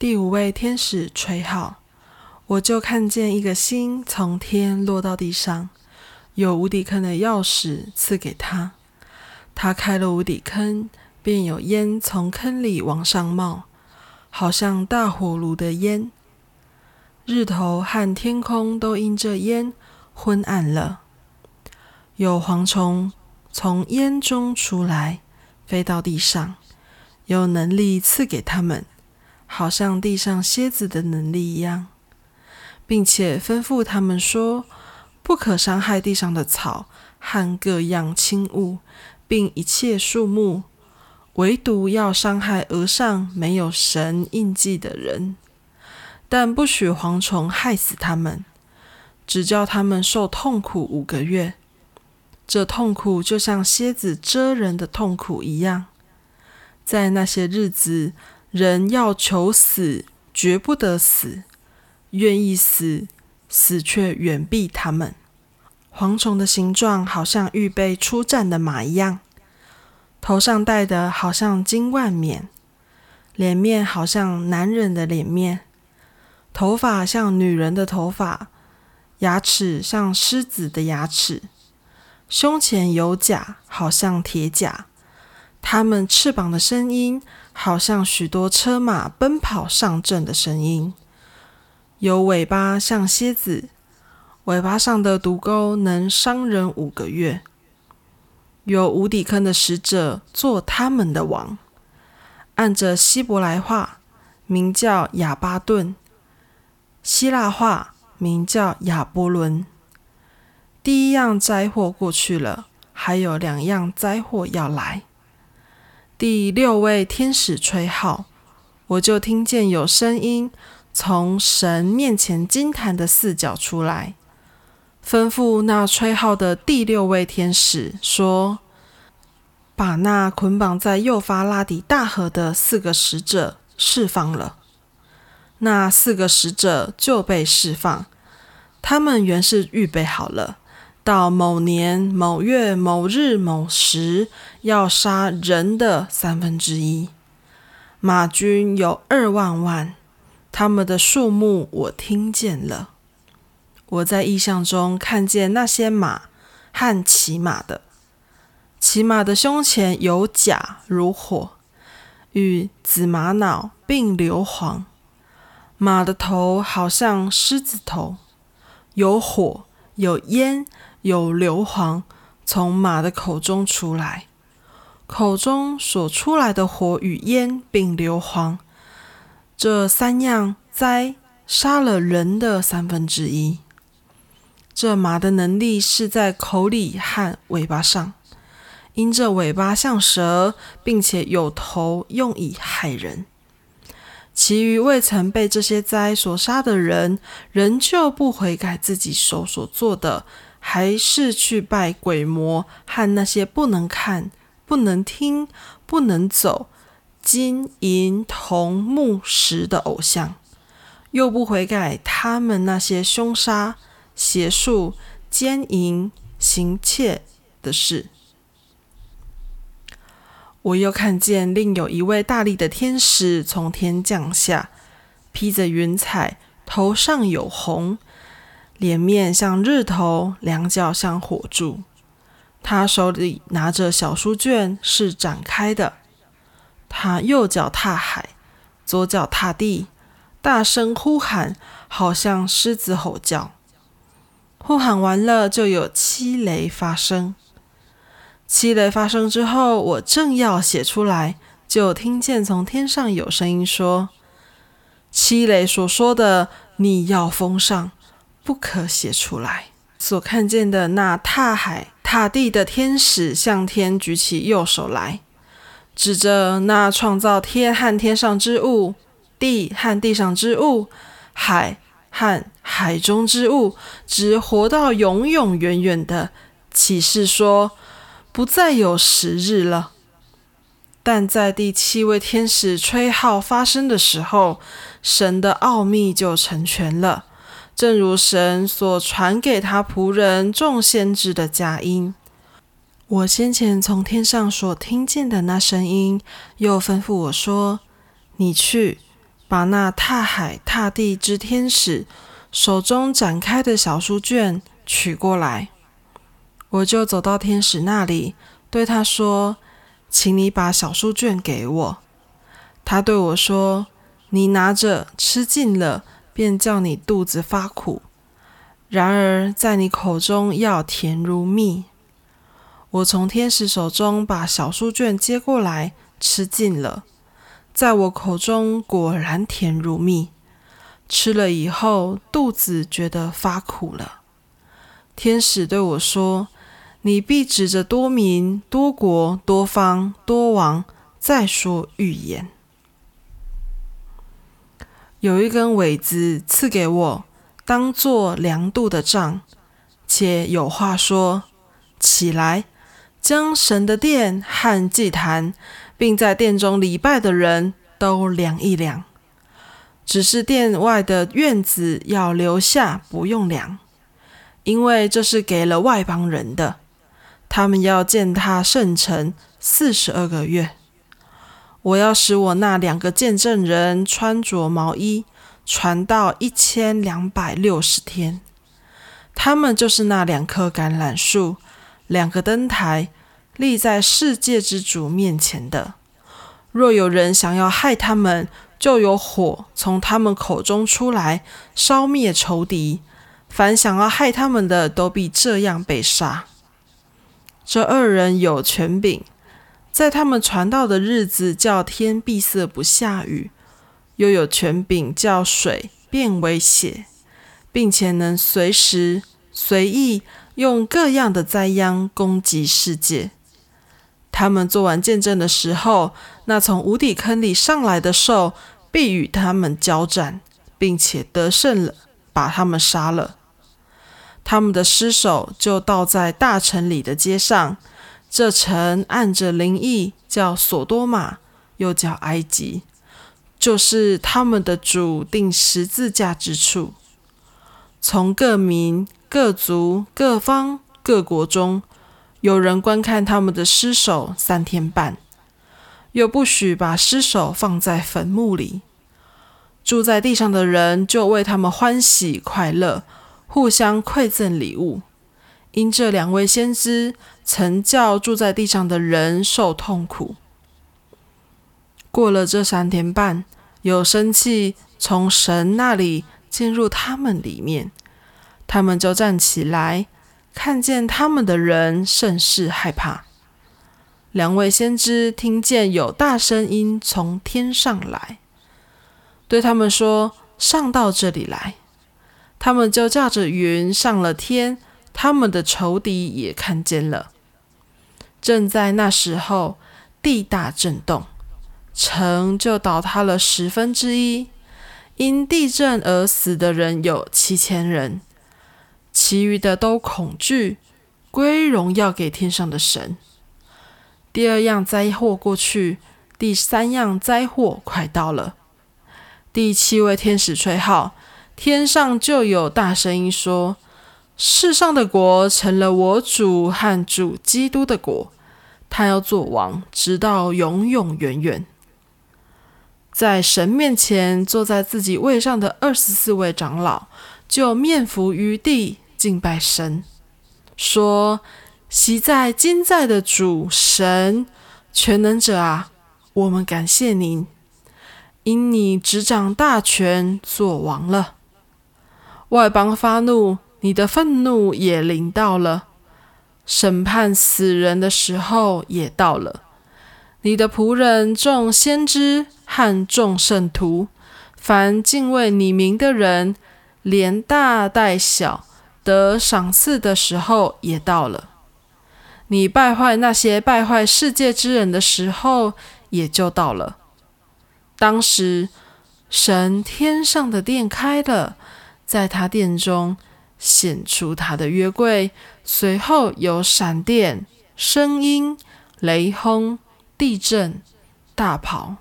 第五位天使吹号，我就看见一个星从天落到地上，有无底坑的钥匙赐给他。他开了无底坑，便有烟从坑里往上冒，好像大火炉的烟。日头和天空都因这烟昏暗了。有蝗虫从烟中出来，飞到地上，有能力赐给他们。好像地上蝎子的能力一样，并且吩咐他们说：“不可伤害地上的草和各样轻物，并一切树木，唯独要伤害额上没有神印记的人。但不许蝗虫害死他们，只叫他们受痛苦五个月。这痛苦就像蝎子蛰人的痛苦一样，在那些日子。”人要求死，绝不得死；愿意死，死却远避他们。蝗虫的形状好像预备出战的马一样，头上戴的好像金冠冕，脸面好像男人的脸面，头发像女人的头发，牙齿像狮子的牙齿，胸前有甲，好像铁甲。它们翅膀的声音。好像许多车马奔跑上阵的声音。有尾巴像蝎子，尾巴上的毒钩能伤人五个月。有无底坑的使者做他们的王，按着希伯来话名叫亚巴顿，希腊话名叫亚波伦。第一样灾祸过去了，还有两样灾祸要来。第六位天使吹号，我就听见有声音从神面前金坛的四角出来，吩咐那吹号的第六位天使说：“把那捆绑在幼发拉底大河的四个使者释放了。”那四个使者就被释放，他们原是预备好了。到某年某月某日某时，要杀人的三分之一。马军有二万万，他们的数目我听见了。我在意象中看见那些马和骑马的，骑马的胸前有甲如火，与紫玛瑙并硫磺。马的头好像狮子头，有火有烟。有硫磺从马的口中出来，口中所出来的火与烟并硫磺，这三样灾杀了人的三分之一。这马的能力是在口里和尾巴上，因这尾巴像蛇，并且有头，用以害人。其余未曾被这些灾所杀的人，仍旧不悔改自己手所做的。还是去拜鬼魔和那些不能看、不能听、不能走、金银铜木石的偶像，又不悔改他们那些凶杀、邪术、奸淫、行窃的事。我又看见另有一位大力的天使从天降下，披着云彩，头上有红。脸面像日头，两脚像火柱。他手里拿着小书卷，是展开的。他右脚踏海，左脚踏地，大声呼喊，好像狮子吼叫。呼喊完了，就有七雷发生。七雷发生之后，我正要写出来，就听见从天上有声音说：“七雷所说的，你要封上。”不可写出来。所看见的那踏海踏地的天使，向天举起右手来，指着那创造天和天上之物、地和地上之物、海和海中之物，直活到永永远远的启示说：不再有时日了。但在第七位天使吹号发生的时候，神的奥秘就成全了。正如神所传给他仆人众先知的佳音，我先前从天上所听见的那声音，又吩咐我说：“你去，把那踏海踏地之天使手中展开的小书卷取过来。我就走到天使那里，对他说：“请你把小书卷给我。”他对我说：“你拿着吃尽了，便叫你肚子发苦；然而在你口中要甜如蜜。”我从天使手中把小书卷接过来，吃尽了。在我口中果然甜如蜜，吃了以后肚子觉得发苦了。天使对我说：“你必指着多民、多国、多方、多王再说预言。”有一根苇子赐给我，当做量度的杖，且有话说：“起来，将神的殿和祭坛。”并在殿中礼拜的人都量一量，只是殿外的院子要留下，不用量，因为这是给了外邦人的。他们要践踏圣城四十二个月。我要使我那两个见证人穿着毛衣，传到一千两百六十天。他们就是那两棵橄榄树，两个灯台。立在世界之主面前的，若有人想要害他们，就有火从他们口中出来，烧灭仇敌。凡想要害他们的，都必这样被杀。这二人有权柄，在他们传道的日子，叫天闭塞不下雨；又有权柄叫水变为血，并且能随时随意用各样的灾殃攻击世界。他们做完见证的时候，那从无底坑里上来的兽必与他们交战，并且得胜了，把他们杀了。他们的尸首就倒在大城里的街上。这城按着灵异叫索多玛，又叫埃及，就是他们的主定十字架之处。从各民、各族、各方、各国中。有人观看他们的尸首三天半，又不许把尸首放在坟墓里。住在地上的人就为他们欢喜快乐，互相馈赠礼物。因这两位先知曾叫住在地上的人受痛苦。过了这三天半，有生气从神那里进入他们里面，他们就站起来。看见他们的人甚是害怕。两位先知听见有大声音从天上来，对他们说：“上到这里来。”他们就驾着云上了天。他们的仇敌也看见了。正在那时候，地大震动，城就倒塌了十分之一。因地震而死的人有七千人。其余的都恐惧，归荣耀给天上的神。第二样灾祸过去，第三样灾祸快到了。第七位天使吹号，天上就有大声音说：“世上的国成了我主和主基督的国，他要做王，直到永永远远。”在神面前坐在自己位上的二十四位长老。就面伏于地敬拜神，说：“昔在今在的主神全能者啊，我们感谢您，因你执掌大权，做王了。外邦发怒，你的愤怒也临到了，审判死人的时候也到了。你的仆人众先知和众圣徒，凡敬畏你名的人。”连大带小得赏赐的时候也到了，你败坏那些败坏世界之人的时候也就到了。当时神天上的殿开了，在他殿中显出他的约柜，随后有闪电、声音、雷轰、地震、大炮。